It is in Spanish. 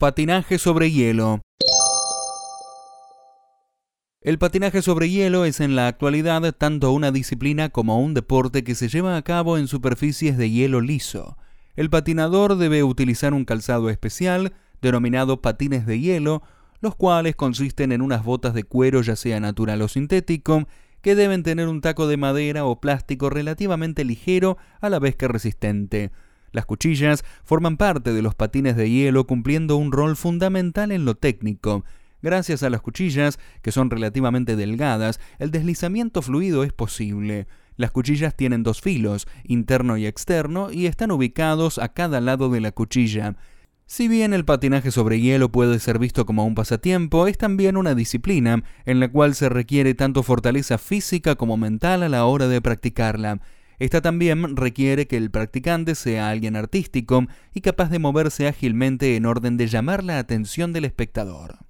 Patinaje sobre hielo. El patinaje sobre hielo es en la actualidad tanto una disciplina como un deporte que se lleva a cabo en superficies de hielo liso. El patinador debe utilizar un calzado especial, denominado patines de hielo, los cuales consisten en unas botas de cuero ya sea natural o sintético, que deben tener un taco de madera o plástico relativamente ligero a la vez que resistente. Las cuchillas forman parte de los patines de hielo cumpliendo un rol fundamental en lo técnico. Gracias a las cuchillas, que son relativamente delgadas, el deslizamiento fluido es posible. Las cuchillas tienen dos filos, interno y externo, y están ubicados a cada lado de la cuchilla. Si bien el patinaje sobre hielo puede ser visto como un pasatiempo, es también una disciplina en la cual se requiere tanto fortaleza física como mental a la hora de practicarla. Esta también requiere que el practicante sea alguien artístico y capaz de moverse ágilmente en orden de llamar la atención del espectador.